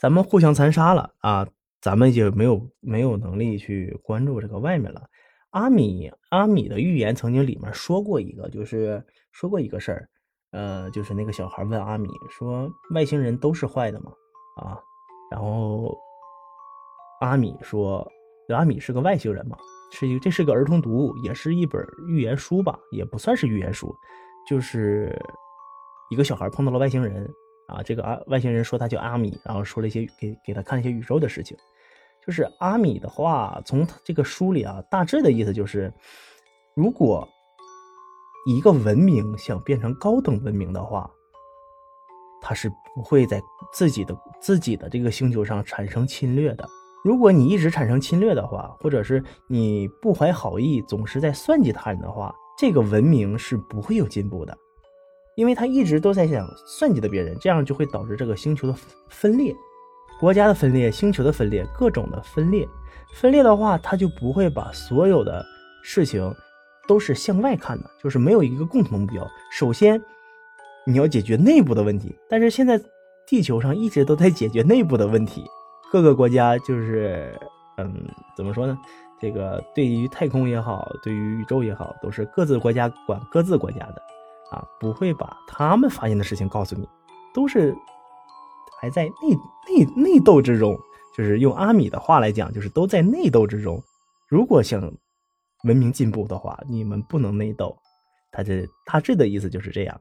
咱们互相残杀了啊，咱们就没有没有能力去关注这个外面了。阿米阿米的预言曾经里面说过一个，就是说过一个事儿，呃，就是那个小孩问阿米说：“外星人都是坏的吗？”啊，然后阿米说：“阿米是个外星人嘛，是一这是个儿童读物，也是一本预言书吧，也不算是预言书，就是一个小孩碰到了外星人啊，这个阿外星人说他叫阿米，然后说了一些给给他看一些宇宙的事情。”就是阿米的话，从这个书里啊，大致的意思就是，如果一个文明想变成高等文明的话，它是不会在自己的自己的这个星球上产生侵略的。如果你一直产生侵略的话，或者是你不怀好意，总是在算计他人的话，这个文明是不会有进步的，因为他一直都在想算计的别人，这样就会导致这个星球的分裂。国家的分裂，星球的分裂，各种的分裂，分裂的话，他就不会把所有的事情都是向外看的，就是没有一个共同目标。首先，你要解决内部的问题，但是现在地球上一直都在解决内部的问题，各个国家就是，嗯，怎么说呢？这个对于太空也好，对于宇宙也好，都是各自国家管各自国家的，啊，不会把他们发现的事情告诉你，都是。还在内内内斗之中，就是用阿米的话来讲，就是都在内斗之中。如果想文明进步的话，你们不能内斗。他这大致的意思就是这样。